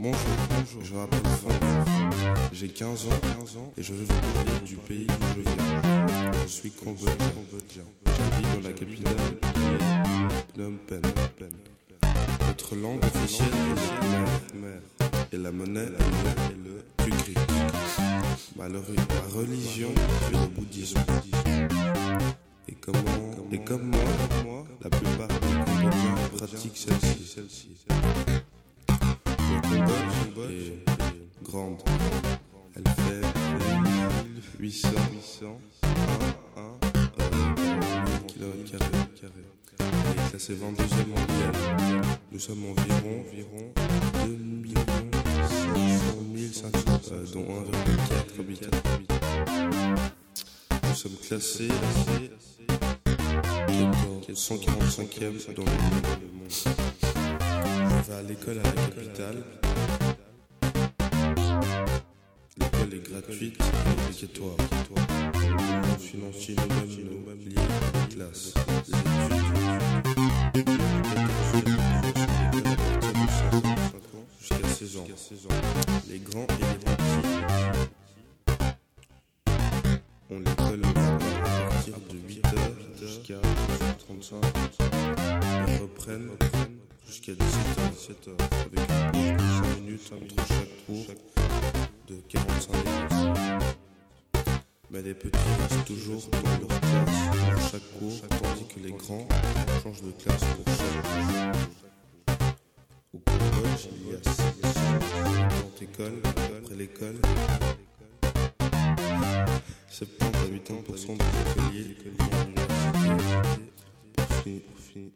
Bonjour, bonjour, je m'appelle Franck. J'ai 15 ans, 15 ans et je veux vous parler du pays d'où je viens. Je suis cambodgien. J'habite dans la capitale qui est Phnom Penh. Notre langue officielle est le khmer et la monnaie est le tukri. Ma, ma religion est le bouddhisme. Et, comment, et comme moi, la plupart des Cambodgiens pratiquent celle-ci. Est grande. Elle fait 800, 800, 1, 1, km Elle est classée 22e mondiale. Nous sommes environ, environ 2 millions 500 500, euh, dont 1,4 habitants. Nous sommes classés 145e dans le monde. Vais à l'école à la capitale. L'école est gratuite et obligatoire. Nous finançons nous-mêmes nos mêmes liés de classe. Jusqu'à 16 ans. Les grands et les petits ont l'école à partir de 8h jusqu'à 35 Ils reprennent jusqu'à 17h, 17h avec une pause de 5 minutes entre chaque cours de 45 minutes. Mais les petits restent toujours dans leur classe pour chaque cours, tandis que les grands changent de classe pour chaque cours. Au Cambodge, il y a 650 écoles. Après l'école, 70 à 80% des écoliers à l'université. Pour finir,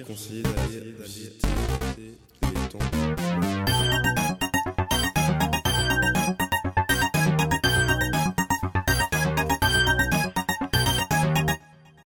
vous conseiller d'aller visiter les temps.